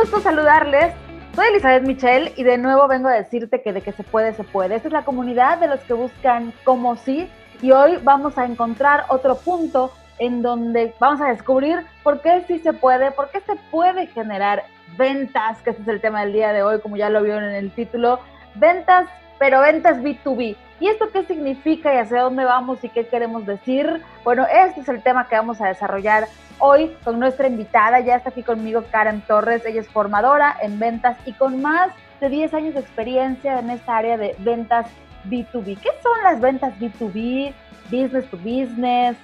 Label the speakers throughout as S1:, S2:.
S1: gusto saludarles. Soy Elizabeth Michel y de nuevo vengo a decirte que de que se puede, se puede. Esta es la comunidad de los que buscan cómo sí y hoy vamos a encontrar otro punto en donde vamos a descubrir por qué sí se puede, por qué se puede generar ventas, que es el tema del día de hoy, como ya lo vieron en el título, ventas, pero ventas B2B. ¿Y esto qué significa y hacia dónde vamos y qué queremos decir? Bueno, este es el tema que vamos a desarrollar hoy con nuestra invitada. Ya está aquí conmigo Karen Torres. Ella es formadora en ventas y con más de 10 años de experiencia en esta área de ventas B2B. ¿Qué son las ventas B2B? Business to business.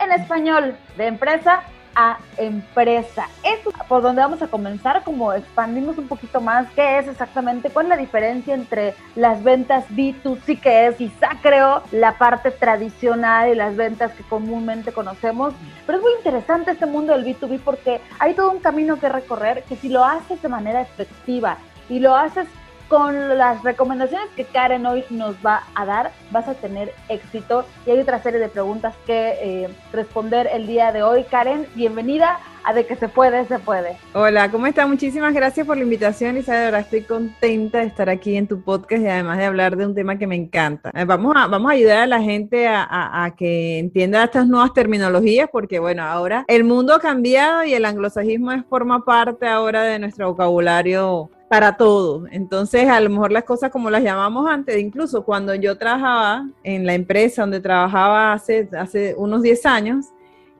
S1: En español, de empresa a empresa. Esto es por donde vamos a comenzar, como expandimos un poquito más qué es exactamente, cuál es la diferencia entre las ventas B2C, que es quizá creo la parte tradicional y las ventas que comúnmente conocemos. Pero es muy interesante este mundo del B2B porque hay todo un camino que recorrer que si lo haces de manera efectiva y lo haces con las recomendaciones que Karen hoy nos va a dar, vas a tener éxito. Y hay otra serie de preguntas que eh, responder el día de hoy. Karen, bienvenida a De que se puede, se puede.
S2: Hola, ¿cómo está? Muchísimas gracias por la invitación, Isabel. Ahora estoy contenta de estar aquí en tu podcast y además de hablar de un tema que me encanta. Eh, vamos a, vamos a ayudar a la gente a, a que entienda estas nuevas terminologías porque, bueno, ahora el mundo ha cambiado y el anglosajismo forma parte ahora de nuestro vocabulario para todo. Entonces, a lo mejor las cosas como las llamamos antes, incluso cuando yo trabajaba en la empresa donde trabajaba hace, hace unos 10 años,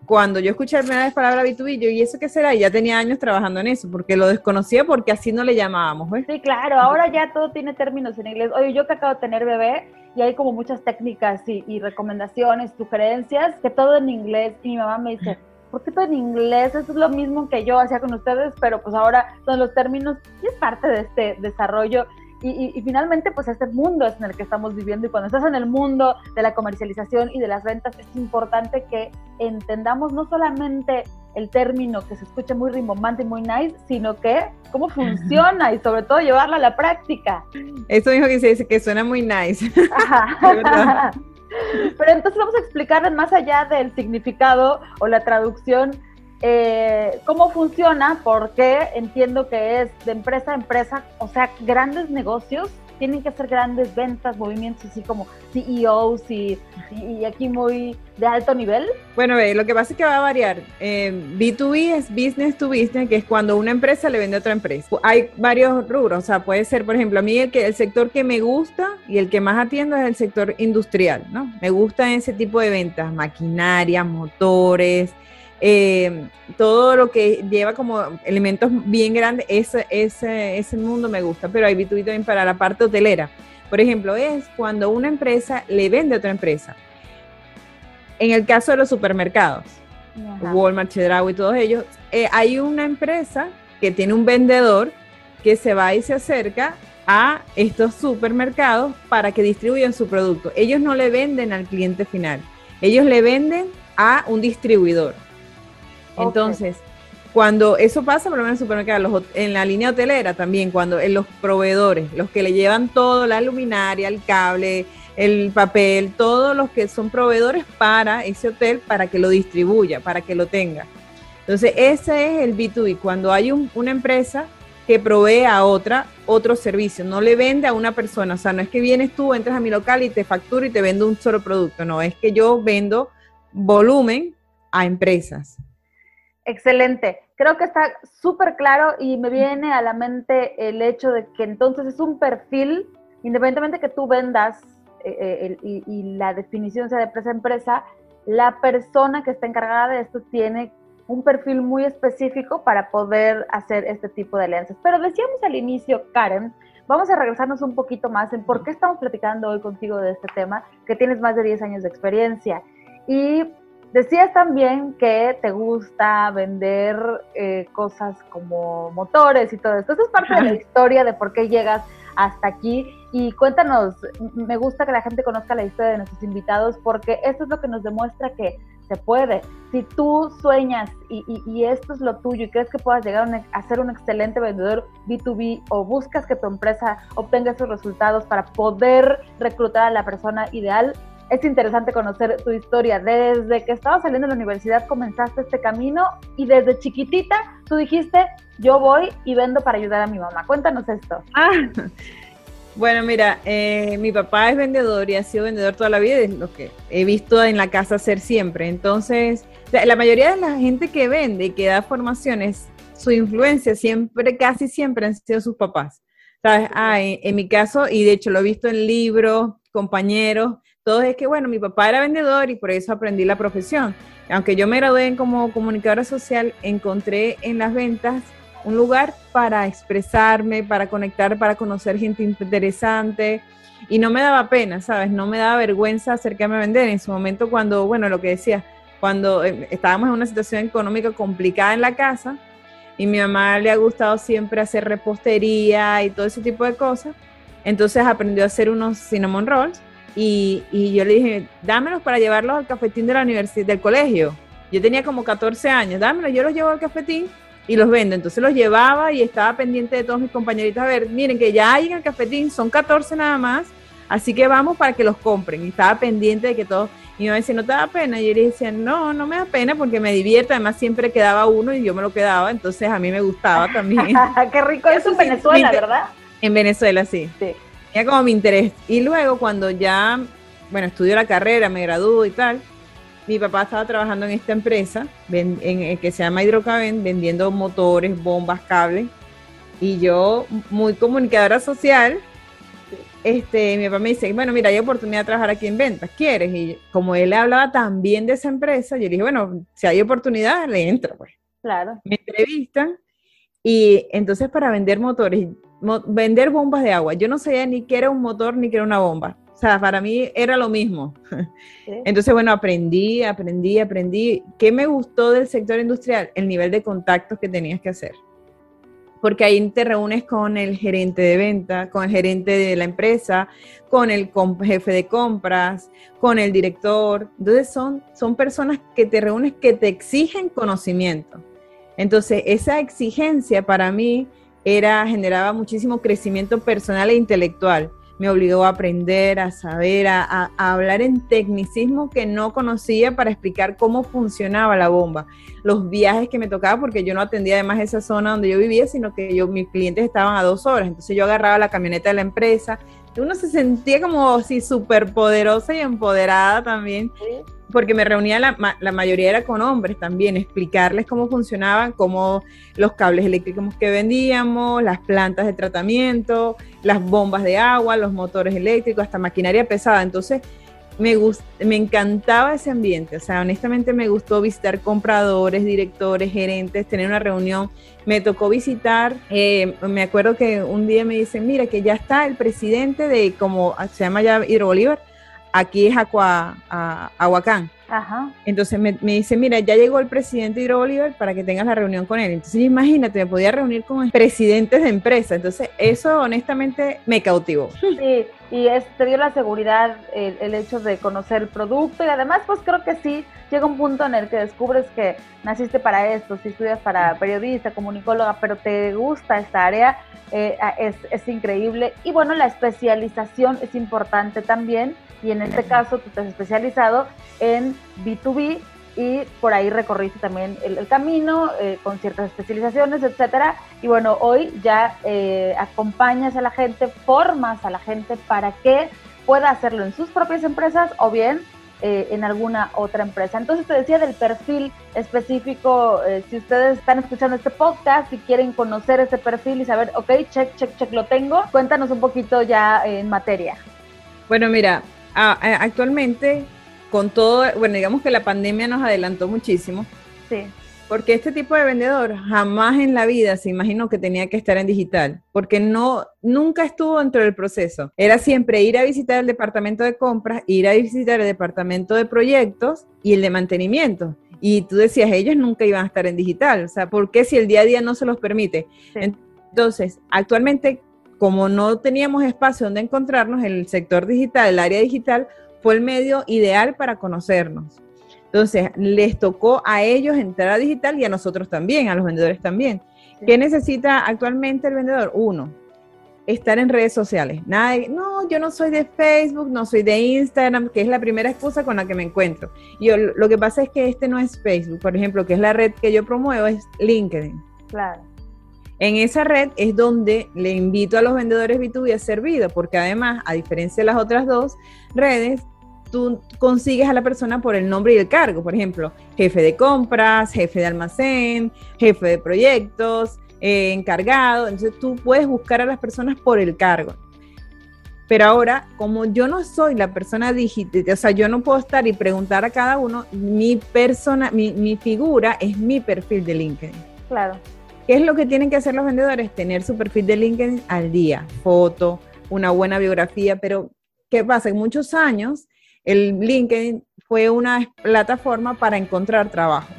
S2: cuando yo escuché la primera vez palabra B2B, yo, ¿y eso qué será? Y ya tenía años trabajando en eso, porque lo desconocía porque así no le llamábamos.
S1: Sí, claro, ahora ya todo tiene términos en inglés. Oye, yo que acabo de tener bebé y hay como muchas técnicas y, y recomendaciones, sugerencias, que todo en inglés. Y mi mamá me dice, ¿por qué todo en inglés? Eso es lo mismo que yo hacía con ustedes, pero pues ahora son los términos y es parte de este desarrollo. Y, finalmente, pues este mundo es en el que estamos viviendo y cuando estás en el mundo de la comercialización y de las ventas, es importante que entendamos no solamente el término que se escucha muy rimbombante y muy nice, sino que cómo funciona y sobre todo llevarlo a la práctica.
S2: Eso dijo que se dice que suena muy nice.
S1: Pero entonces vamos a explicarles más allá del significado o la traducción, eh, cómo funciona, porque entiendo que es de empresa a empresa, o sea, grandes negocios tienen que hacer grandes ventas, movimientos así como CEOs y, aquí muy de alto nivel?
S2: Bueno, lo que pasa es que va a variar. Eh, B2B es business to business, que es cuando una empresa le vende a otra empresa. Hay varios rubros, o sea, puede ser, por ejemplo, a mí el, que, el sector que me gusta y el que más atiendo es el sector industrial, ¿no? Me gusta ese tipo de ventas, maquinaria, motores, eh, todo lo que lleva como elementos bien grandes, ese, ese, ese mundo me gusta, pero hay B2B también para la parte hotelera. Por ejemplo, es cuando una empresa le vende a otra empresa. En el caso de los supermercados, Walmart, Chedraui y todos ellos, eh, hay una empresa que tiene un vendedor que se va y se acerca a estos supermercados para que distribuyan su producto. Ellos no le venden al cliente final, ellos le venden a un distribuidor. Entonces, cuando eso pasa, por lo menos en supermercados, en la línea hotelera también, cuando en los proveedores, los que le llevan todo, la luminaria, el cable, el papel, todos los que son proveedores para ese hotel, para que lo distribuya, para que lo tenga. Entonces, ese es el B2B, cuando hay una empresa que provee a otra otro servicio, no le vende a una persona, o sea, no es que vienes tú, entras a mi local y te facturo y te vendo un solo producto, no, es que yo vendo volumen a empresas.
S1: Excelente. Creo que está súper claro y me viene a la mente el hecho de que entonces es un perfil, independientemente que tú vendas eh, eh, y, la definición sea de empresa a empresa, la persona que está encargada de esto tiene un perfil muy específico para poder hacer este tipo de alianzas. Pero decíamos al inicio, Karen, vamos a regresarnos un poquito más en por qué estamos platicando hoy contigo de este tema, que tienes más de 10 años de experiencia. Y Decías también que te gusta vender eh, cosas como motores y todo esto. Esto es parte de la historia de por qué llegas hasta aquí. Y cuéntanos, me gusta que la gente conozca la historia de nuestros invitados porque esto es lo que nos demuestra que se puede. Si tú sueñas y, esto es lo tuyo y crees que puedas llegar a, ser un excelente vendedor B2B o buscas que tu empresa obtenga esos resultados para poder reclutar a la persona ideal, es interesante conocer tu historia. Desde que estabas saliendo de la universidad comenzaste este camino y desde chiquitita tú dijiste, yo voy y vendo para ayudar a mi mamá. Cuéntanos esto.
S2: Ah, bueno, mira, eh, mi papá es vendedor y ha sido vendedor toda la vida, es lo que he visto en la casa hacer siempre. Entonces, la mayoría de la gente que vende y que da formaciones, su influencia siempre, casi siempre han sido sus papás. ¿Sabes? Ah, en, mi caso, y de hecho lo he visto en libros, compañeros, todo es que, bueno, mi papá era vendedor y por eso aprendí la profesión. Aunque yo me gradué como comunicadora social, encontré en las ventas un lugar para expresarme, para conectar, para conocer gente interesante. Y no me daba pena, ¿sabes? No me daba vergüenza acercarme a vender. En su momento cuando, bueno, lo que decía, cuando eh, estábamos en una situación económica complicada en la casa y mi mamá le ha gustado siempre hacer repostería y todo ese tipo de cosas, entonces aprendió a hacer unos cinnamon rolls y, y yo le dije, dámelos para llevarlos al cafetín de la universidad, del colegio. Yo tenía como 14 años, dámelos, yo los llevo al cafetín y los vendo. Entonces los llevaba y estaba pendiente de todos mis compañeritos. A ver, miren que ya hay en el cafetín, son 14 nada más, así que vamos para que los compren. Y estaba pendiente de que todos. Y me decía, ¿no te da pena? Y yo le decía, no, no me da pena porque me divierte. Además, siempre quedaba uno y yo me lo quedaba. Entonces a mí me gustaba también.
S1: Qué rico eso en Venezuela, ¿verdad?
S2: En Venezuela, sí. Sí. Tenía como mi interés. Y luego, cuando ya, bueno, estudio la carrera, me gradúo y tal mi papá estaba trabajando en esta empresa en, en, que se llama Hidrocaben, vendiendo motores, bombas, cables. Y yo, muy comunicadora social, este, mi papá me dice, bueno, mira, hay oportunidad de trabajar aquí en ventas, ¿quieres? Y como él hablaba tan bien de esa empresa, yo le dije, bueno, si hay oportunidad, le entro, pues.
S1: Claro.
S2: Me entrevistan y entonces para vender motores, vender bombas de agua, yo no sabía ni qué era un motor ni qué era una bomba. O sea, para mí era lo mismo. Entonces, bueno, aprendí, aprendí, aprendí. ¿Qué me gustó del sector industrial? El nivel de contactos que tenías que hacer. Porque ahí te reúnes con el gerente de venta, con el gerente de la empresa, con el jefe de compras, con el director. Entonces, son, son personas que te reúnes que te exigen conocimiento. Entonces, esa exigencia para mí era, generaba muchísimo crecimiento personal e intelectual me obligó a aprender, a saber, a, hablar en tecnicismo que no conocía para explicar cómo funcionaba la bomba. Los viajes que me tocaba, porque yo no atendía además esa zona donde yo vivía, sino que yo, mis clientes estaban a dos horas. Entonces yo agarraba la camioneta de la empresa. Uno se sentía como así súper poderosa y empoderada también porque me reunía la, la, mayoría era con hombres también, explicarles cómo funcionaban, cómo los cables eléctricos que vendíamos, las plantas de tratamiento, las bombas de agua, los motores eléctricos, hasta maquinaria pesada. Entonces, me, me encantaba ese ambiente, o sea, honestamente me gustó visitar compradores, directores, gerentes, tener una reunión. Me tocó visitar, eh, me acuerdo que un día me dicen, mira, que ya está el presidente de, como se llama ya Hidro Bolívar, aquí es Aqua, a, Aguacán. Ajá. Entonces me, dice, mira, ya llegó el presidente Hidro Bolívar para que tengas la reunión con él. Entonces imagínate, me podía reunir con presidentes de empresas. Entonces eso honestamente me cautivó.
S1: Sí, y es, te dio la seguridad el, el, hecho de conocer el producto y además pues creo que sí, llega un punto en el que descubres que naciste para esto, si estudias para periodista, comunicóloga, pero te gusta esta área, eh, es, es increíble. Y bueno, la especialización es importante también y en este caso tú te has especializado en B2B y por ahí recorriste también el, camino eh, con ciertas especializaciones, etcétera. Y bueno, hoy ya eh, acompañas a la gente, formas a la gente para que pueda hacerlo en sus propias empresas o bien eh, en alguna otra empresa. Entonces te decía del perfil específico, si ustedes están escuchando este podcast y quieren conocer ese perfil y saber, ok, check, check, check, lo tengo, cuéntanos un poquito ya en materia.
S2: Bueno, mira, actualmente, con todo, bueno, digamos que la pandemia nos adelantó muchísimo.
S1: Sí.
S2: Porque este tipo de vendedor jamás en la vida se imaginó que tenía que estar en digital, porque no, nunca estuvo dentro del proceso. Era siempre ir a visitar el departamento de compras, ir a visitar el departamento de proyectos y el de mantenimiento. Y tú decías, ellos nunca iban a estar en digital. O sea, ¿por qué si el día a día no se los permite? Entonces, actualmente como no teníamos espacio donde encontrarnos, el sector digital, el área digital, fue el medio ideal para conocernos. Entonces, les tocó a ellos entrar a digital y a nosotros también, a los vendedores también. ¿Qué necesita actualmente el vendedor? Uno, estar en redes sociales. Nada de, no, yo no soy de Facebook, no soy de Instagram, que es la primera excusa con la que me encuentro. Yo lo que pasa es que este no es Facebook, por ejemplo, que es la red que yo promuevo, es LinkedIn.
S1: Claro.
S2: En esa red es donde le invito a los vendedores B2B a ser vida, porque además, a diferencia de las otras dos redes, tú consigues a la persona por el nombre y el cargo. Por ejemplo, jefe de compras, jefe de almacén, jefe de proyectos, eh, encargado. Entonces tú puedes buscar a las personas por el cargo. Pero ahora, como yo no soy la persona digital, o sea, yo no puedo estar y preguntar a cada uno, mi persona, mi figura es mi perfil de LinkedIn.
S1: Claro.
S2: ¿Qué es lo que tienen que hacer los vendedores? Tener su perfil de LinkedIn al día, foto, una buena biografía, pero ¿qué pasa? En muchos años el LinkedIn fue una plataforma para encontrar trabajo.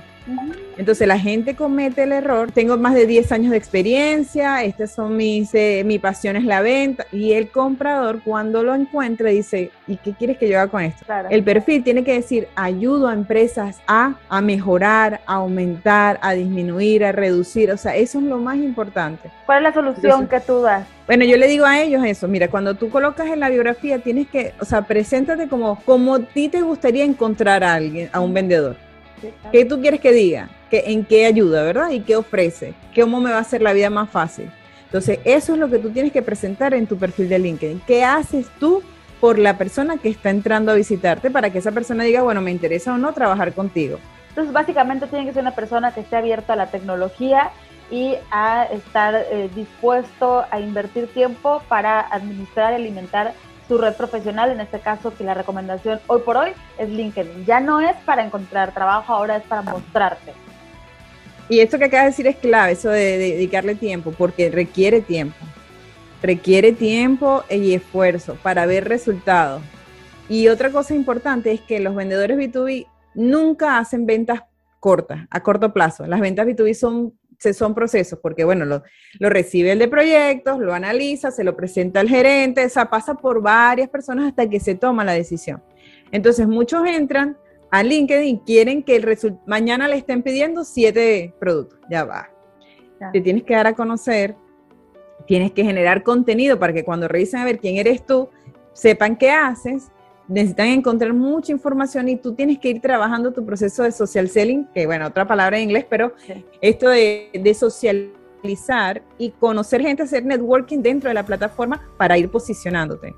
S2: Entonces la gente comete el error, tengo más de 10 años de experiencia, estas son mis, eh, mi pasión es la venta y el comprador cuando lo encuentra dice, ¿y qué quieres que yo haga con esto? El perfil tiene que decir, ayudo a empresas a, a mejorar, a aumentar, a disminuir, a reducir, o sea, eso es lo más importante.
S1: ¿Cuál es la solución que tú das?
S2: Bueno, yo le digo a ellos eso, mira, cuando tú colocas en la biografía tienes que, o sea, preséntate como, como a ti te gustaría encontrar a alguien, a un vendedor. ¿Qué tú quieres que diga? ¿Que, ¿En qué ayuda, verdad? ¿Y qué ofrece? ¿Cómo me va a hacer la vida más fácil? Entonces, eso es lo que tú tienes que presentar en tu perfil de LinkedIn. ¿Qué haces tú por la persona que está entrando a visitarte para que esa persona diga, bueno, me interesa o no trabajar contigo?
S1: Entonces, básicamente tiene que ser una persona que esté abierta a la tecnología y a estar eh, dispuesto a invertir tiempo para administrar y alimentar su red profesional, en este caso que la recomendación hoy por hoy es LinkedIn. Ya no es para encontrar trabajo, ahora es para mostrarte.
S2: Y esto que acabas de decir es clave, eso de, dedicarle tiempo, porque requiere tiempo. Requiere tiempo y esfuerzo para ver resultados. Y otra cosa importante es que los vendedores B2B nunca hacen ventas cortas, a corto plazo. Las ventas B2B son son procesos, porque bueno, lo, recibe el de proyectos, lo analiza, se lo presenta al gerente, o pasa por varias personas hasta que se toma la decisión. Entonces, muchos entran a LinkedIn quieren que el mañana le estén pidiendo siete productos. Ya va. Te tienes que dar a conocer, tienes que generar contenido para que cuando revisen a ver quién eres tú, sepan qué haces necesitan encontrar mucha información y tú tienes que ir trabajando tu proceso de social selling, que bueno, otra palabra en inglés, pero esto de, de, socializar y conocer gente, hacer networking dentro de la plataforma para ir posicionándote.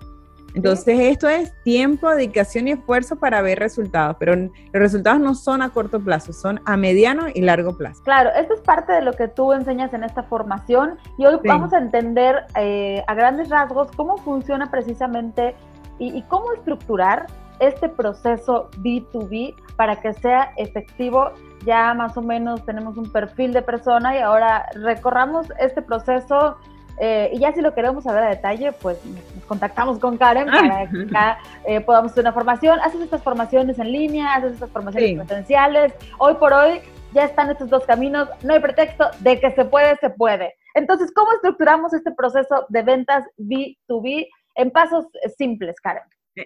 S2: Entonces, esto es tiempo, dedicación y esfuerzo para ver resultados, pero los resultados no son a corto plazo, son a mediano y largo plazo.
S1: Claro, esto es parte de lo que tú enseñas en esta formación y hoy vamos a entender eh, a grandes rasgos cómo funciona precisamente y, cómo estructurar este proceso B2B para que sea efectivo. Ya más o menos tenemos un perfil de persona y ahora recorramos este proceso eh, y ya si lo queremos saber a detalle, pues nos contactamos con Karen para que eh, podamos hacer una formación. Haces estas formaciones en línea, haces estas formaciones presenciales. Hoy por hoy ya están estos dos caminos, no hay pretexto de que se puede, se puede. Entonces, ¿cómo estructuramos este proceso de ventas B2B? en pasos simples, Karen.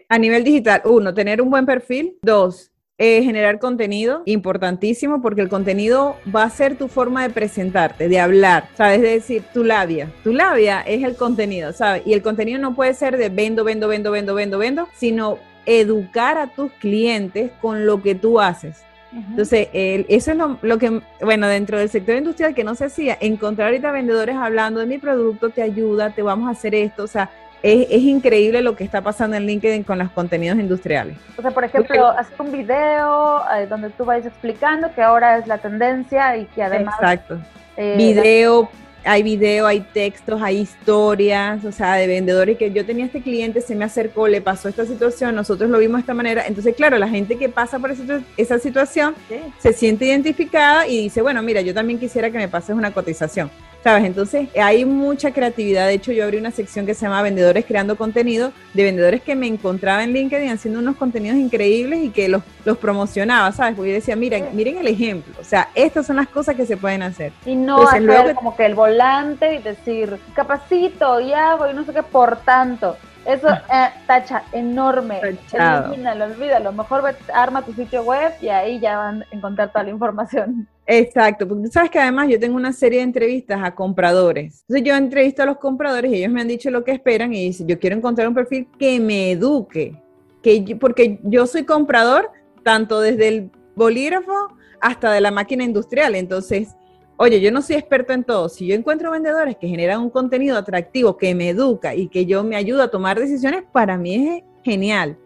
S2: A nivel digital, uno, tener un buen perfil. Dos, eh, generar contenido, importantísimo, porque el contenido va a ser tu forma de presentarte, de hablar, ¿sabes? Es decir, tu labia. Tu labia es el contenido, ¿sabes? Y el contenido no puede ser de vendo, vendo, vendo, vendo, vendo, vendo, sino educar a tus clientes con lo que tú haces. Entonces, eso es lo, lo, que, bueno, dentro del sector industrial que no se hacía, encontrar ahorita vendedores hablando de mi producto te ayuda, te vamos a hacer esto, o sea, es, increíble lo que está pasando en LinkedIn con los contenidos industriales.
S1: O sea, por ejemplo, hacer un video eh, donde tú vayas explicando que ahora es la tendencia y que además...
S2: Exacto. Eh, video, hay video, hay textos, hay historias, o sea, de vendedores que yo tenía este cliente, se me acercó, le pasó esta situación, nosotros lo vimos de esta manera. Entonces, claro, la gente que pasa por esa, situación se siente identificada y dice, bueno, mira, yo también quisiera que me pases una cotización. ¿sabes? Entonces hay mucha creatividad. De hecho, yo abrí una sección que se llama Vendedores Creando Contenido, de vendedores que me encontraba en LinkedIn haciendo unos contenidos increíbles y que los, los promocionaba, ¿sabes? Porque yo decía, miren, miren el ejemplo. O sea, estas son las cosas que se pueden hacer.
S1: Y no hacer como que el volante y decir, capacito y hago y no sé qué, por tanto. Eso ah. eh, tacha enorme. Elimínalo, olvídalo. Mejor arma tu sitio web y ahí ya van a encontrar toda la información.
S2: Exacto, porque tú sabes que además yo tengo una serie de entrevistas a compradores. Entonces yo entrevisto a los compradores y ellos me han dicho lo que esperan y dicen, yo quiero encontrar un perfil que me eduque, que porque yo soy comprador tanto desde el bolígrafo hasta de la máquina industrial. Entonces, oye, yo no soy experto en todo. Si yo encuentro vendedores que generan un contenido atractivo, que me educa y que yo me ayuda a tomar decisiones, para mí es genial.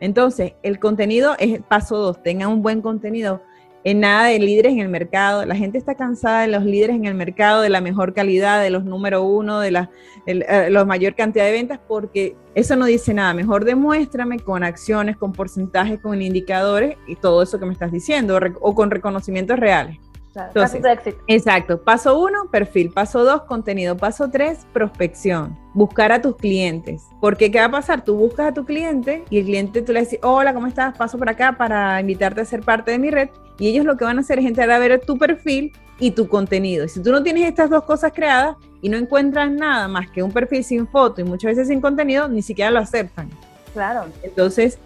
S2: Entonces, el contenido es paso dos, tengan un buen contenido en nada de líderes en el mercado. La gente está cansada de los líderes en el mercado, de la mejor calidad, de los número uno, de la, eh, mayor cantidad de ventas, porque eso no dice nada. Mejor demuéstrame con acciones, con porcentajes, con indicadores y todo eso que me estás diciendo, o con reconocimientos reales. Entonces, Exacto. Paso uno, perfil. Paso dos, contenido. Paso tres, prospección. Buscar a tus clientes. Porque ¿qué va a pasar? Tú buscas a tu cliente y el cliente tú le dices, hola, ¿cómo estás? Paso por acá para invitarte a ser parte de mi red. Y ellos lo que van a hacer es entrar a ver tu perfil y tu contenido. Y si tú no tienes estas dos cosas creadas y no encuentras nada más que un perfil sin foto y muchas veces sin contenido, ni siquiera lo aceptan.
S1: Claro.
S2: Entonces,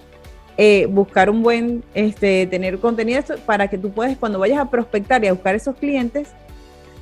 S2: eh, buscar un buen, este, tener contenido para que tú puedas, cuando vayas a prospectar y a buscar esos clientes,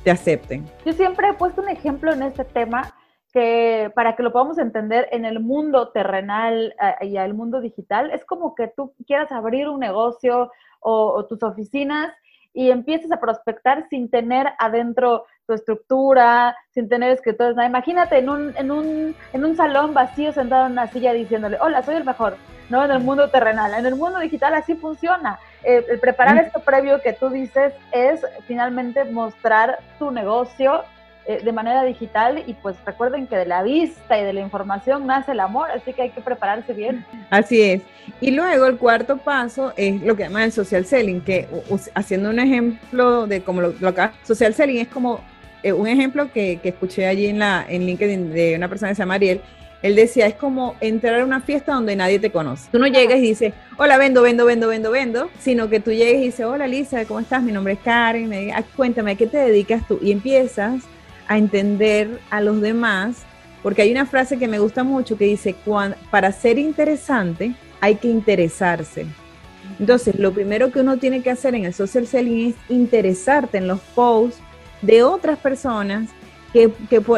S2: te acepten.
S1: Yo siempre he puesto un ejemplo en este tema que para que lo podamos entender en el mundo terrenal eh, y el mundo digital, es como que tú quieras abrir un negocio o, tus oficinas y empieces a prospectar sin tener adentro tu estructura, sin tener escritores. Imagínate en un, en, un, en un salón vacío sentado en una silla diciéndole, hola, soy el mejor ¿no? En el mundo terrenal. En el mundo digital así funciona. Eh, el preparar esto previo que tú dices es finalmente mostrar tu negocio eh, de manera digital y pues recuerden que de la vista y de la información nace el amor, así que hay que prepararse bien.
S2: Así es. Y luego el cuarto paso es lo que llaman el social selling, que haciendo un ejemplo de como lo, lo acá, social selling es como eh, un ejemplo que, que, escuché allí en, la, en LinkedIn de una persona que se llama Ariel, él decía, es como entrar a una fiesta donde nadie te conoce. Tú no llegas y dices, hola, vendo, vendo, vendo, vendo, vendo, sino que tú llegas y dices, hola Lisa, ¿cómo estás? Mi nombre es Karen, me, ah, cuéntame, ¿a qué te dedicas tú? Y empiezas a entender a los demás, porque hay una frase que me gusta mucho que dice, para ser interesante hay que interesarse. Entonces, lo primero que uno tiene que hacer en el social selling es interesarte en los posts de otras personas que,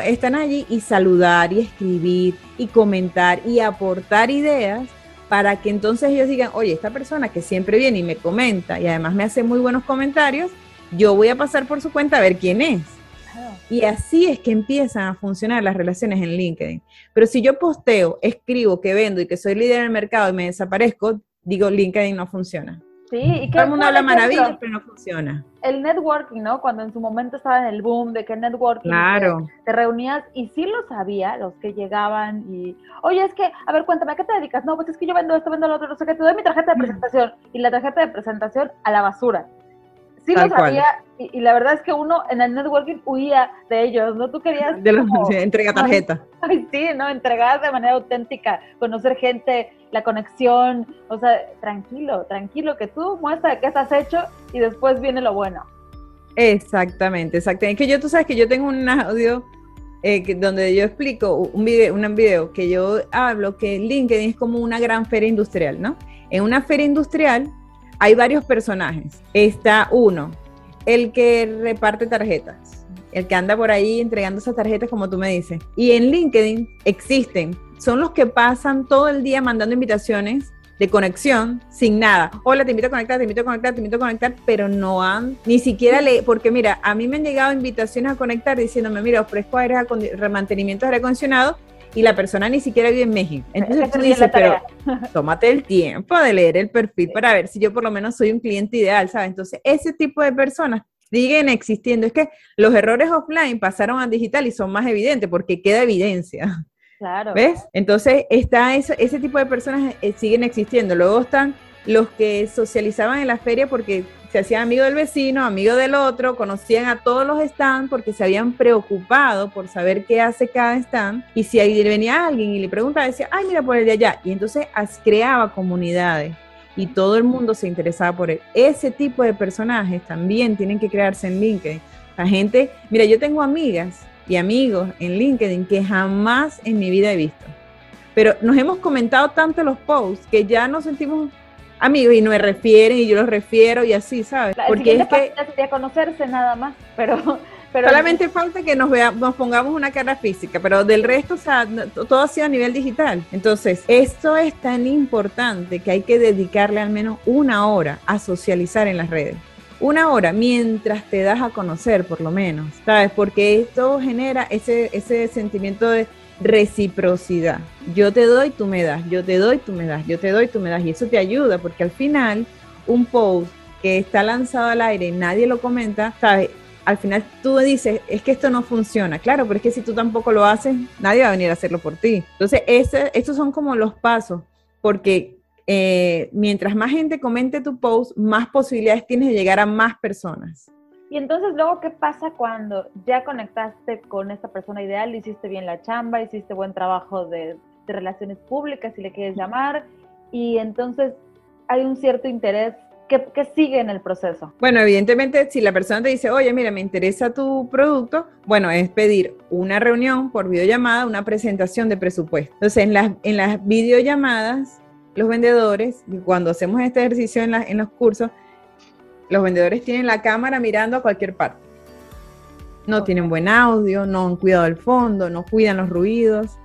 S2: están allí y saludar y escribir y comentar y aportar ideas para que entonces ellos digan, oye, esta persona que siempre viene y me comenta y además me hace muy buenos comentarios, yo voy a pasar por su cuenta a ver quién es. Y así es que empiezan a funcionar las relaciones en LinkedIn. Pero si yo posteo, escribo que vendo y que soy líder en el mercado y me desaparezco, digo, LinkedIn no funciona.
S1: Sí, y
S2: que todo el mundo habla maravillas, pero no funciona.
S1: El networking, ¿no? Cuando en su momento estaba en el boom de que networking
S2: claro.
S1: te, reunías y sí lo sabía, los que llegaban y, oye, es que, a ver, cuéntame, ¿a qué te dedicas? No, pues es que yo vendo esto, vendo lo otro, no sé qué, te doy mi tarjeta de mm. presentación y la tarjeta de presentación a la basura sí lo sabía y, la verdad es que uno en el networking huía de ellos, ¿no? Tú querías...
S2: De los, entrega tarjeta.
S1: Ay, sí, ¿no? Entregar de manera auténtica, conocer gente, la conexión, o sea, tranquilo, tranquilo, que tú muestra qué estás hecho y después viene lo bueno.
S2: Exactamente, exactamente. Es que yo, tú sabes que yo tengo un audio eh, donde yo explico un video, un video que yo hablo que LinkedIn es como una gran feria industrial, ¿no? En una feria industrial hay varios personajes. Está uno, el que reparte tarjetas, el que anda por ahí entregando esas tarjetas como tú me dices. Y en LinkedIn existen, son los que pasan todo el día mandando invitaciones de conexión sin nada. Hola, te invito a conectar, te invito a conectar, te invito a conectar, pero no han ni siquiera le, porque mira, a mí me han llegado invitaciones a conectar diciéndome, mira, ofrezco aire, mantenimiento de aire acondicionado y la persona ni siquiera vive en México. Entonces tú dices, pero tómate el tiempo de leer el perfil para ver si yo por lo menos soy un cliente ideal, ¿sabes? Entonces, ese tipo de personas siguen existiendo. Es que los errores offline pasaron a digital y son más evidentes porque queda evidencia.
S1: Claro.
S2: ¿Ves? Entonces, está eso, ese tipo de personas eh, siguen existiendo. Luego están los que socializaban en la feria porque se hacían amigo del vecino, amigo del otro, conocían a todos los stands porque se habían preocupado por saber qué hace cada stand. Y si ahí venía alguien y le preguntaba, decía, ay, mira por el de allá. Y entonces creaba comunidades y todo el mundo se interesaba por él. Ese tipo de personajes también tienen que crearse en LinkedIn. La gente, mira, yo tengo amigas y amigos en LinkedIn que jamás en mi vida he visto. Pero nos hemos comentado tanto los posts que ya nos sentimos amigos y no me refieren y yo los refiero y así, ¿sabes?
S1: Porque es que sería conocerse nada más, pero
S2: Solamente falta que nos, vea, nos pongamos una cara física, pero del resto, o sea, todo ha sido a nivel digital. Entonces, esto es tan importante que hay que dedicarle al menos una hora a socializar en las redes. Una hora mientras te das a conocer, por lo menos, ¿sabes? Porque esto genera ese, ese sentimiento de reciprocidad. Yo te doy, tú me das, yo te doy, tú me das, yo te doy, tú me das. Y eso te ayuda porque al final un post que está lanzado al aire y nadie lo comenta, ¿sabes? al final tú dices, es que esto no funciona. Claro, pero es que si tú tampoco lo haces, nadie va a venir a hacerlo por ti. Entonces, estos son como los pasos, porque eh, mientras más gente comente tu post, más posibilidades tienes de llegar a más personas.
S1: Y entonces luego, ¿qué pasa cuando ya conectaste con esta persona ideal, hiciste bien la chamba, hiciste buen trabajo de, de relaciones públicas, si le quieres llamar, y entonces hay un cierto interés ¿Qué, sigue en el proceso?
S2: Bueno, evidentemente, si la persona te dice, oye, mira, me interesa tu producto, bueno, es pedir una reunión por videollamada, una presentación de presupuesto. Entonces, en las, en las videollamadas, los vendedores, cuando hacemos este ejercicio en, en los cursos, los vendedores tienen la cámara mirando a cualquier parte. No tienen buen audio, no han cuidado el fondo, no cuidan los ruidos.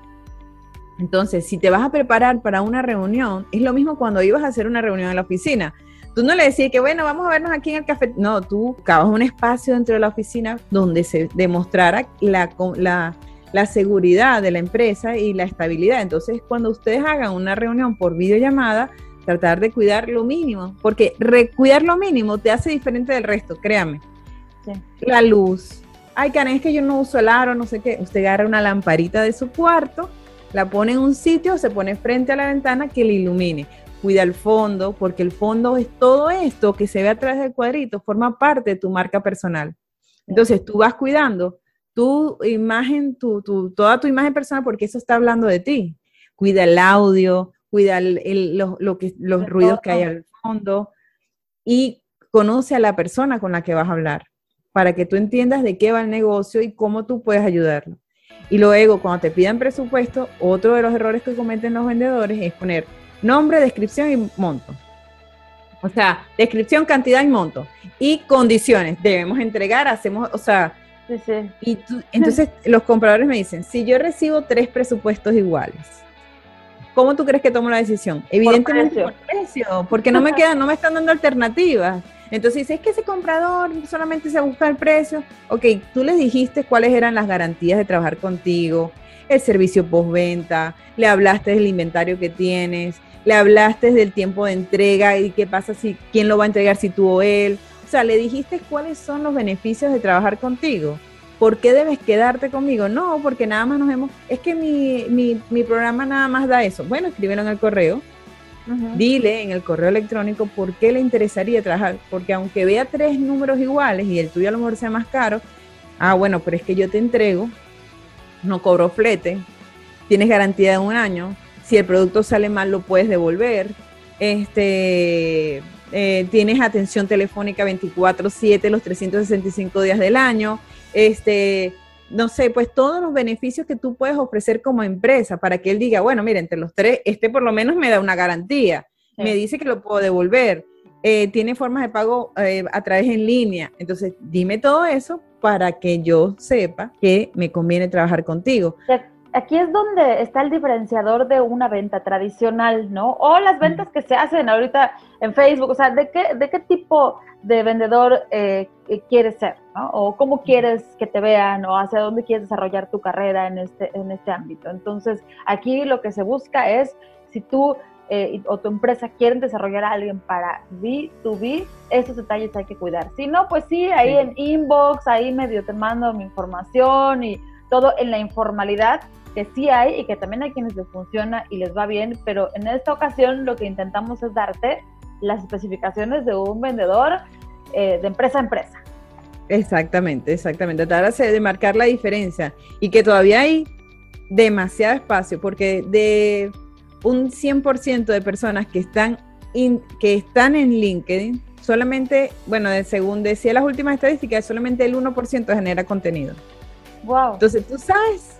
S2: Entonces, si te vas a preparar para una reunión, es lo mismo cuando ibas a hacer una reunión en la oficina. Tú no le decías que, bueno, vamos a vernos aquí en el café. No, tú buscabas un espacio dentro de la oficina donde se demostrara la, la, la seguridad de la empresa y la estabilidad. Entonces, cuando ustedes hagan una reunión por videollamada, tratar de cuidar lo mínimo, porque cuidar lo mínimo te hace diferente del resto, créame. La luz. Ay, Karen, es que yo no uso el aro, no sé qué. Usted agarra una lamparita de su cuarto, la pone en un sitio, se pone frente a la ventana que le ilumine cuida el fondo, porque el fondo es todo esto que se ve a través del cuadrito, forma parte de tu marca personal. Entonces tú vas cuidando tu imagen, tu, toda tu imagen personal, porque eso está hablando de ti. Cuida el audio, cuida lo, que, los ruidos que hay al fondo y conoce a la persona con la que vas a hablar para que tú entiendas de qué va el negocio y cómo tú puedes ayudarlo. Y luego, cuando te pidan presupuesto, otro de los errores que cometen los vendedores es poner Nombre, descripción y monto. O sea, descripción, cantidad y monto. Y condiciones. Debemos entregar, hacemos, o sea, sí, sí. Y entonces los compradores me dicen, si yo recibo tres presupuestos iguales, ¿cómo tú crees que tomo la decisión? Evidentemente por precio, porque no me quedan, no me están dando alternativas. Entonces, es que ese comprador solamente se busca el precio. Ok, tú les dijiste cuáles eran las garantías de trabajar contigo, el servicio postventa, le hablaste del inventario que tienes, le hablaste del tiempo de entrega y qué pasa si, quién lo va a entregar, si tú o él. O sea, le dijiste cuáles son los beneficios de trabajar contigo. ¿Por qué debes quedarte conmigo? No, porque nada más nos vemos. Es que mi, mi, programa nada más da eso. Bueno, escríbelo en el correo. Dile en el correo electrónico por qué le interesaría trabajar. Porque aunque vea tres números iguales y el tuyo a lo mejor sea más caro, ah, bueno, pero es que yo te entrego, no cobro flete, tienes garantía de un año, si el producto sale mal lo puedes devolver. Este, eh, tienes atención telefónica 24/7 los 365 días del año. Este, no sé, pues todos los beneficios que tú puedes ofrecer como empresa para que él diga, bueno, mira, entre los tres, este por lo menos me da una garantía, me dice que lo puedo devolver, eh, tiene formas de pago eh, a través en línea. Entonces, dime todo eso para que yo sepa que me conviene trabajar contigo
S1: aquí es donde está el diferenciador de una venta tradicional, ¿no? O las ventas que se hacen ahorita en Facebook, o sea, ¿de qué, de qué tipo de vendedor eh, quieres ser, ¿no? O cómo quieres que te vean, o hacia dónde quieres desarrollar tu carrera en este, en este ámbito. Entonces, aquí lo que se busca es, si tú eh, o tu empresa quieren desarrollar a alguien para B2B, esos detalles hay que cuidar. Si no, pues sí, ahí en inbox, ahí medio te mando mi información y todo en la informalidad, que sí hay y que también hay quienes les funciona y les va bien, pero en esta ocasión lo que intentamos es darte las especificaciones de un vendedor eh, de empresa a empresa.
S2: Exactamente, exactamente. Tratar de marcar la diferencia y que todavía hay demasiado espacio porque de un 100% de personas que están, que están en LinkedIn, solamente, bueno, según decía las últimas estadísticas, solamente el 1% genera contenido. Wow. Entonces, tú sabes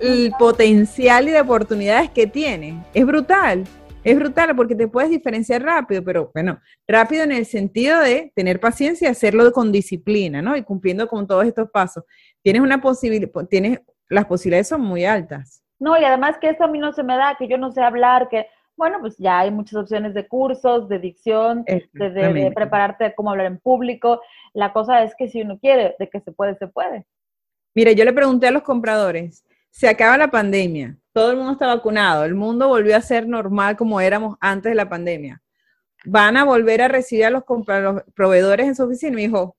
S2: el potencial y de oportunidades que tiene. Es brutal. es brutal porque te puedes diferenciar rápido, pero bueno, rápido en el sentido de tener paciencia y hacerlo con disciplina, ¿no? Y cumpliendo con todos estos pasos. Tienes una posibilidad, tienes, las posibilidades son muy altas.
S1: No, y además que esto a mí no se me da, que yo no sé hablar, que, bueno, pues ya hay muchas opciones de cursos, de dicción, de, de, prepararte cómo hablar en público. La cosa es que si uno quiere, de que se puede, se puede.
S2: Mire, yo le pregunté a los compradores, se acaba la pandemia, todo el mundo está vacunado, el mundo volvió a ser normal como éramos antes de la pandemia. ¿Van a volver a recibir a los, proveedores en su oficina? Me dijo,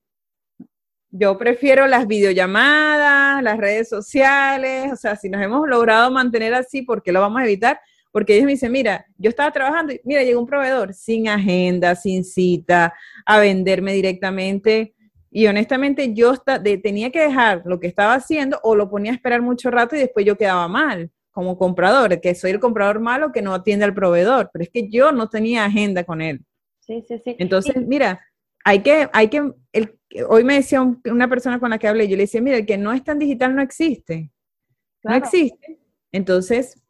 S2: yo prefiero las videollamadas, las redes sociales, o sea, si nos hemos logrado mantener así, ¿por qué lo vamos a evitar? Porque ellos me dicen, mira, yo estaba trabajando y mira, llegó un proveedor sin agenda, sin cita, a venderme directamente y honestamente yo tenía que dejar lo que estaba haciendo o lo ponía a esperar mucho rato y después yo quedaba mal como comprador, que soy el comprador malo que no atiende al proveedor, pero es que yo no tenía agenda con él.
S1: Sí, sí, sí.
S2: Entonces, mira, hay que, hay que, el, hoy me decía una persona con la que hablé, yo le decía, mira, el que no es tan digital no existe. No existe. Entonces,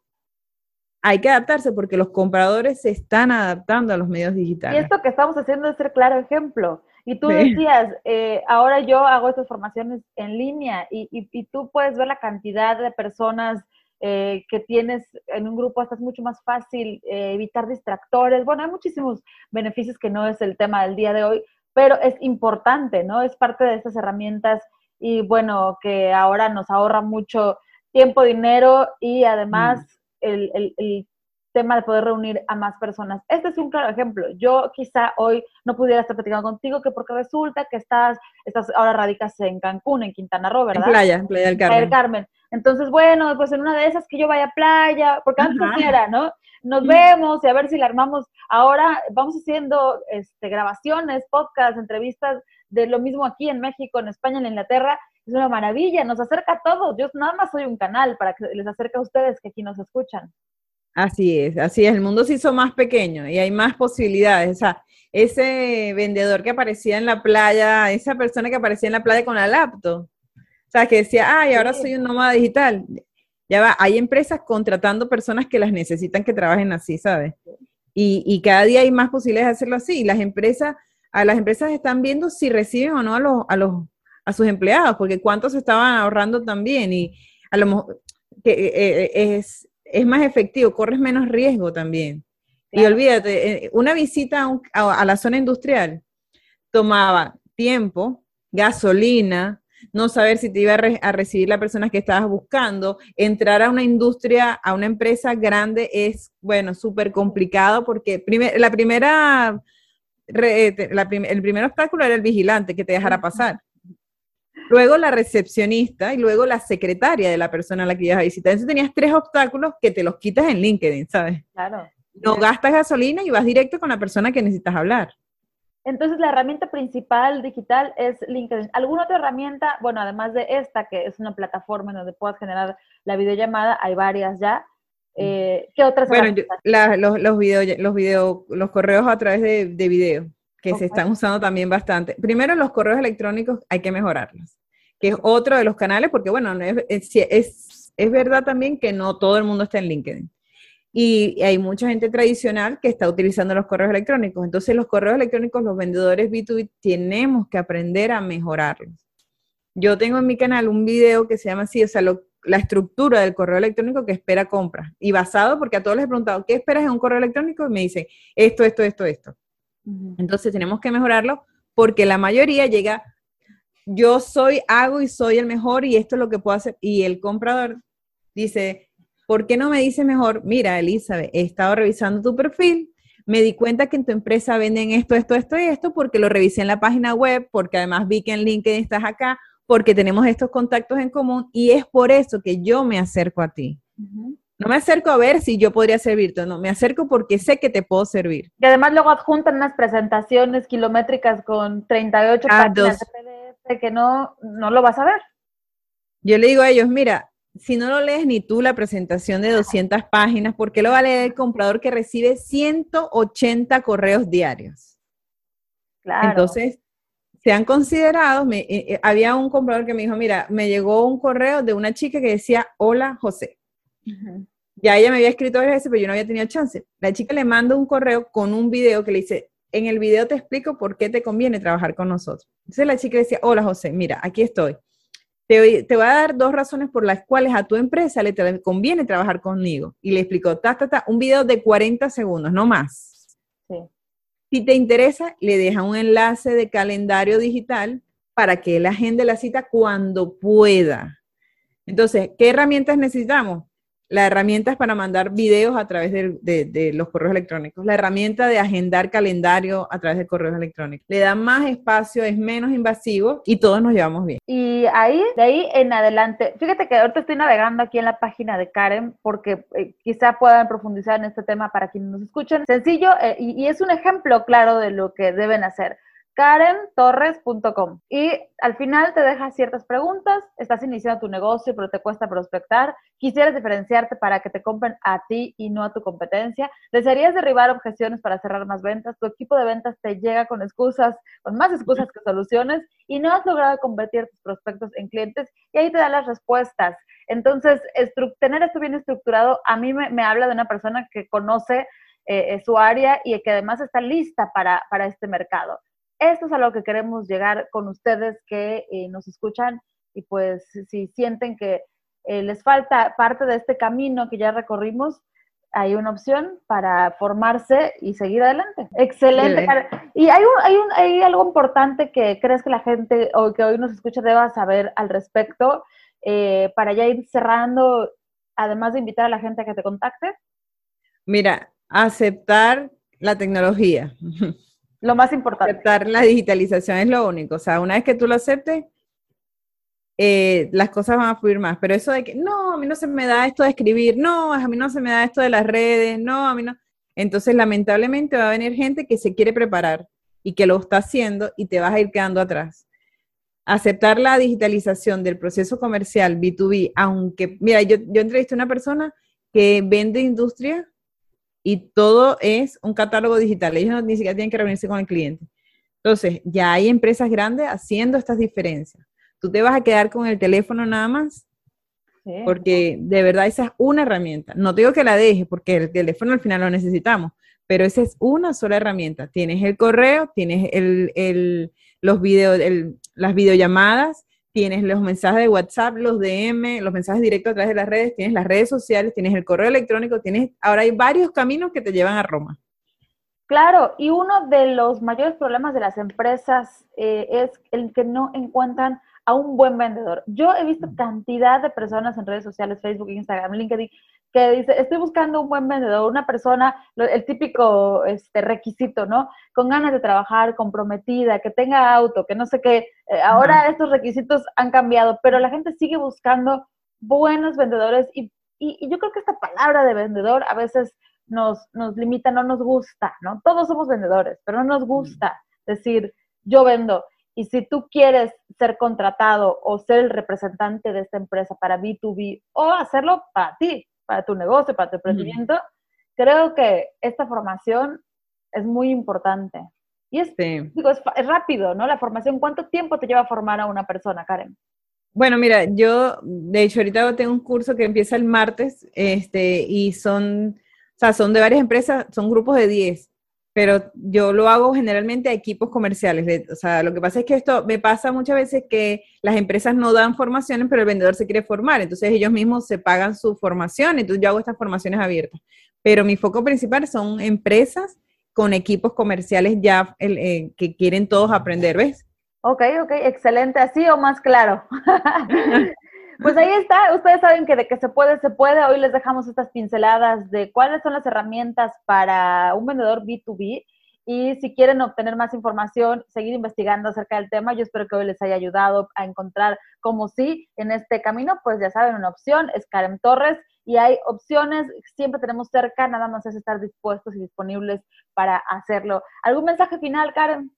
S2: hay que adaptarse porque los compradores se están adaptando a los medios digitales.
S1: Y esto que estamos haciendo es ser claro ejemplo. Y tú decías, eh, ahora yo hago estas formaciones en línea y, y, tú puedes ver la cantidad de personas eh, que tienes en un grupo, hasta es mucho más fácil eh, evitar distractores. Bueno, hay muchísimos beneficios que no es el tema del día de hoy, pero es importante, ¿no? Es parte de estas herramientas y bueno, que ahora nos ahorra mucho tiempo, dinero y además mm. el, el, el tema de poder reunir a más personas. Este es un claro ejemplo. Yo quizá hoy no pudiera estar platicando contigo que porque resulta que estás, estás ahora radicas en Cancún, en Quintana Roo, ¿verdad?
S2: En playa, en Playa del Carmen.
S1: Playa Carmen. Entonces, bueno, pues en una de esas que yo vaya a playa, porque antes era, ¿no? Nos vemos y a ver si la armamos. Ahora vamos haciendo este, grabaciones, podcasts, entrevistas de lo mismo aquí en México, en España, en Inglaterra. Es una maravilla, nos acerca a todos. Yo nada más soy un canal para que les acerque a ustedes que aquí nos escuchan.
S2: Así es, así es. El mundo se hizo más pequeño y hay más posibilidades. O sea, ese vendedor que aparecía en la playa, esa persona que aparecía en la playa con la laptop, o sea, que decía, ay, ahora soy un nómada digital. Ya va, hay empresas contratando personas que las necesitan que trabajen así, ¿sabes? Y, y cada día hay más posibilidades de hacerlo así. Y las empresas, a las empresas están viendo si reciben o no a los, a los, a sus empleados, porque cuántos estaban ahorrando también. Y a lo mejor que eh, eh, es, es más efectivo, corres menos riesgo también. Y olvídate, eh, una visita a, la zona industrial tomaba tiempo, gasolina, no saber si te iba a, recibir la persona que estabas buscando. Entrar a una industria, a una empresa grande es, bueno, súper complicado porque la primera, el primer obstáculo era el vigilante que te dejara pasar luego la recepcionista y luego la secretaria de la persona a la que ibas a visitar. Entonces tenías tres obstáculos que te los quitas en LinkedIn, ¿sabes?
S1: Claro.
S2: No gastas gasolina y vas directo con la persona que necesitas hablar.
S1: Entonces, la herramienta principal digital es LinkedIn. ¿Alguna otra herramienta? Bueno, además de esta, que es una plataforma en donde puedas generar la videollamada, hay varias ya. Eh, ¿Qué otras
S2: Bueno, los, los, los, los correos a través de, de video, que se están usando también bastante. Primero, los correos electrónicos hay que mejorarlos que es otro de los canales, porque bueno, es, es, es, verdad también que no todo el mundo está en LinkedIn. Y hay mucha gente tradicional que está utilizando los correos electrónicos. Entonces los correos electrónicos, los vendedores B2B, tenemos que aprender a mejorarlos. Yo tengo en mi canal un video que se llama así, o sea, la estructura del correo electrónico que espera compra. Y basado, porque a todos les he preguntado, ¿qué esperas en un correo electrónico? Y me dicen, esto, esto, esto, esto. Entonces tenemos que mejorarlo porque la mayoría llega yo soy, hago y soy el mejor y esto es lo que puedo hacer. Y el comprador dice, ¿por qué no me dice mejor? Mira, Elizabeth, he estado revisando tu perfil, me di cuenta que en tu empresa venden esto, esto, esto y esto, porque lo revisé en la página web, porque además vi que en LinkedIn estás acá, porque tenemos estos contactos en común y es por eso que yo me acerco a ti. No me acerco a ver si yo podría servirte, no, me acerco porque sé que te puedo servir.
S1: Y además luego adjuntan unas presentaciones kilométricas con 38 ah, páginas que no, no lo vas a ver.
S2: Yo le digo a ellos, mira, si no lo lees ni tú la presentación de 200 páginas, ¿por qué lo va a leer el comprador que recibe 180 correos diarios? Claro. Entonces, se han considerado, me, eh, eh, había un comprador que me dijo, mira, me llegó un correo de una chica que decía, hola José. Ya ella me había escrito varias veces, pero yo no había tenido chance. La chica le manda un correo con un video que le dice, en el video te explico por qué te conviene trabajar con nosotros. Entonces la chica decía, hola José, mira, aquí estoy. Te, te voy a dar dos razones por las cuales a tu empresa le conviene trabajar conmigo. Y le explicó, ta, ta, ta, un video de 40 segundos, no más. Si te interesa, le deja un enlace de calendario digital para que él agende la cita cuando pueda. Entonces, ¿qué herramientas necesitamos? La herramienta es para mandar videos a través de, los correos electrónicos. La herramienta de agendar calendario a través de correos electrónicos. Le da más espacio, es menos invasivo y todos nos llevamos bien.
S1: Y ahí, de ahí en adelante, fíjate que ahorita estoy navegando aquí en la página de Karen porque eh, quizá puedan profundizar en este tema para quienes nos escuchen. Sencillo eh, y es un ejemplo claro de lo que deben hacer karentorres.com. Y al final te deja ciertas preguntas. Estás iniciando tu negocio, pero te cuesta prospectar. Quisieras diferenciarte para que te compren a ti y no a tu competencia. Desearías derribar objeciones para cerrar más ventas. Tu equipo de ventas te llega con excusas, con más excusas que soluciones y no has logrado convertir tus prospectos en clientes. Y ahí te da las respuestas. Entonces, tener esto bien estructurado a mí me, habla de una persona que conoce eh, su área y que además está lista para, para este mercado. Esto es a lo que queremos llegar con ustedes que eh, nos escuchan y pues si sienten que eh, les falta parte de este camino que ya recorrimos, hay una opción para formarse y seguir adelante. Excelente. Y hay, un, hay, un, hay algo importante que crees que la gente o que hoy nos escucha deba saber al respecto eh, para ya ir cerrando, además de invitar a la gente a que te contacte.
S2: Mira, aceptar la tecnología.
S1: Lo más importante.
S2: Aceptar la digitalización es lo único. O sea, una vez que tú lo aceptes, eh, las cosas van a fluir más. Pero eso de que, no, a mí no se me da esto de escribir, no, a mí no se me da esto de las redes, no, a mí no. Entonces, lamentablemente va a venir gente que se quiere preparar y que lo está haciendo y te vas a ir quedando atrás. Aceptar la digitalización del proceso comercial B2B, aunque, mira, yo, yo entrevisté a una persona que vende industria y todo es un catálogo digital. Ellos ni siquiera tienen que reunirse con el cliente. Entonces, ya hay empresas grandes haciendo estas diferencias. Tú te vas a quedar con el teléfono nada más, porque de verdad esa es una herramienta. No te digo que la dejes, porque el teléfono al final lo necesitamos, pero esa es una sola herramienta. Tienes el correo, tienes el, los videos, las videollamadas, tienes los mensajes de WhatsApp, los DM, los mensajes directos a través de las redes, tienes las redes sociales, tienes el correo electrónico, tienes, ahora hay varios caminos que te llevan a Roma.
S1: Claro, y uno de los mayores problemas de las empresas eh, es el que no encuentran a un buen vendedor. Yo he visto cantidad de personas en redes sociales, Facebook, Instagram, LinkedIn, que dice, estoy buscando un buen vendedor, una persona, el típico este, requisito, ¿no? Con ganas de trabajar, comprometida, que tenga auto, que no sé qué. Eh, ahora estos requisitos han cambiado, pero la gente sigue buscando buenos vendedores y, y, yo creo que esta palabra de vendedor a veces nos, nos limita, no nos gusta, ¿no? Todos somos vendedores, pero no nos gusta decir, yo vendo. Y si tú quieres ser contratado o ser el representante de esta empresa para B2B o hacerlo para ti, para tu negocio, para tu emprendimiento, creo que esta formación es muy importante. Y es, digo, es, rápido, ¿no? La formación, ¿cuánto tiempo te lleva a formar a una persona, Karen?
S2: Bueno, mira, yo de hecho ahorita tengo un curso que empieza el martes, este, y son, o sea, son de varias empresas, son grupos de 10 pero yo lo hago generalmente a equipos comerciales. O sea, lo que pasa es que esto me pasa muchas veces que las empresas no dan formaciones, pero el vendedor se quiere formar, entonces ellos mismos se pagan su formación, entonces yo hago estas formaciones abiertas. Pero mi foco principal son empresas con equipos comerciales ya eh, que quieren todos aprender, ¿ves?
S1: Ok, ok, excelente, así o más claro. Pues ahí está, ustedes saben que de que se puede, se puede. Hoy les dejamos estas pinceladas de cuáles son las herramientas para un vendedor B2B. Y si quieren obtener más información, seguir investigando acerca del tema, yo espero que hoy les haya ayudado a encontrar como sí en este camino, pues ya saben, una opción es Karen Torres y hay opciones, siempre tenemos cerca, nada más es estar dispuestos y disponibles para hacerlo. ¿Algún mensaje final, Karen?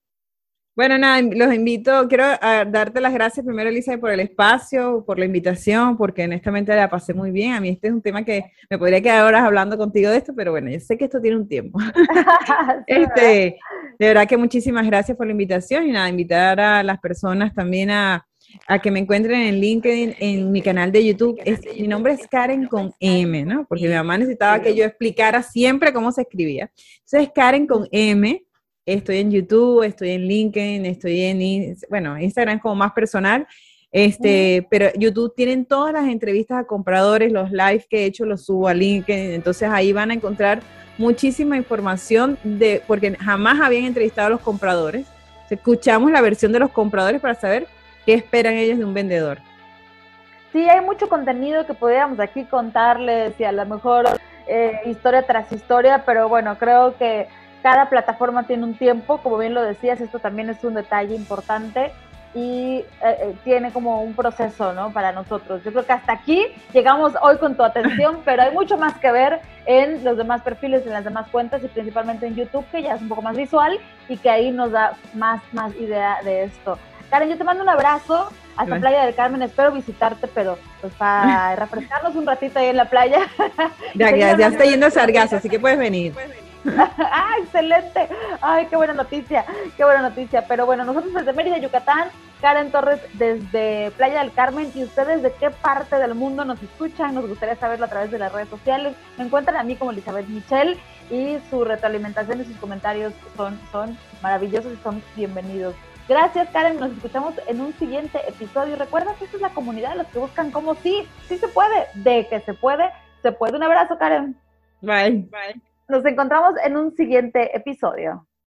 S2: Bueno, nada, los invito, quiero darte las gracias primero, Elisa, por el espacio, por la invitación, porque honestamente la pasé muy bien. A mí este es un tema que me podría quedar horas hablando contigo de esto, pero bueno, yo sé que esto tiene un tiempo. este, de verdad que muchísimas gracias por la invitación y nada, invitar a las personas también a, a que me encuentren en LinkedIn, en mi canal de YouTube. Es, mi nombre es Karen con M, ¿no? Porque mi mamá necesitaba que yo explicara siempre cómo se escribía. Entonces, Karen con M. Estoy en YouTube, estoy en LinkedIn, estoy en, bueno, Instagram es como más personal. Este, pero YouTube tienen todas las entrevistas a compradores, los lives que he hecho los subo a LinkedIn, entonces ahí van a encontrar muchísima información de, porque jamás habían entrevistado a los compradores. Escuchamos la versión de los compradores para saber qué esperan ellos de un vendedor.
S1: Sí, hay mucho contenido que podríamos aquí contarles y a lo mejor eh, historia tras historia, pero bueno, creo que cada plataforma tiene un tiempo, como bien lo decías, esto también es un detalle importante y eh, eh, tiene como un proceso, ¿no? Para nosotros. Yo creo que hasta aquí llegamos hoy con tu atención, pero hay mucho más que ver en los demás perfiles, en las demás cuentas y principalmente en YouTube, que ya es un poco más visual y que ahí nos da más, más idea de esto. Karen, yo te mando un abrazo hasta Playa del Carmen, espero visitarte, pero pues para refrescarnos un ratito ahí en la playa.
S2: Ya, ya, ya está yendo a Sargazo, así que puedes venir.
S1: ¡Ah, excelente! ¡Ay, qué buena noticia! ¡Qué buena noticia! Pero bueno, nosotros desde Mérida, Yucatán, Karen Torres desde Playa del Carmen, ¿y ustedes de qué parte del mundo nos escuchan? Nos gustaría saberlo a través de las redes sociales. Me encuentran a mí como Elizabeth Michelle y su retroalimentación y sus comentarios son, son maravillosos y son bienvenidos. Gracias, Karen. Nos escuchamos en un siguiente episodio. Recuerda que esta es la comunidad de los que buscan como sí, sí se puede, de que se puede, se puede. Un abrazo, Karen.
S2: Bye. Bye.
S1: Nos encontramos en un siguiente episodio.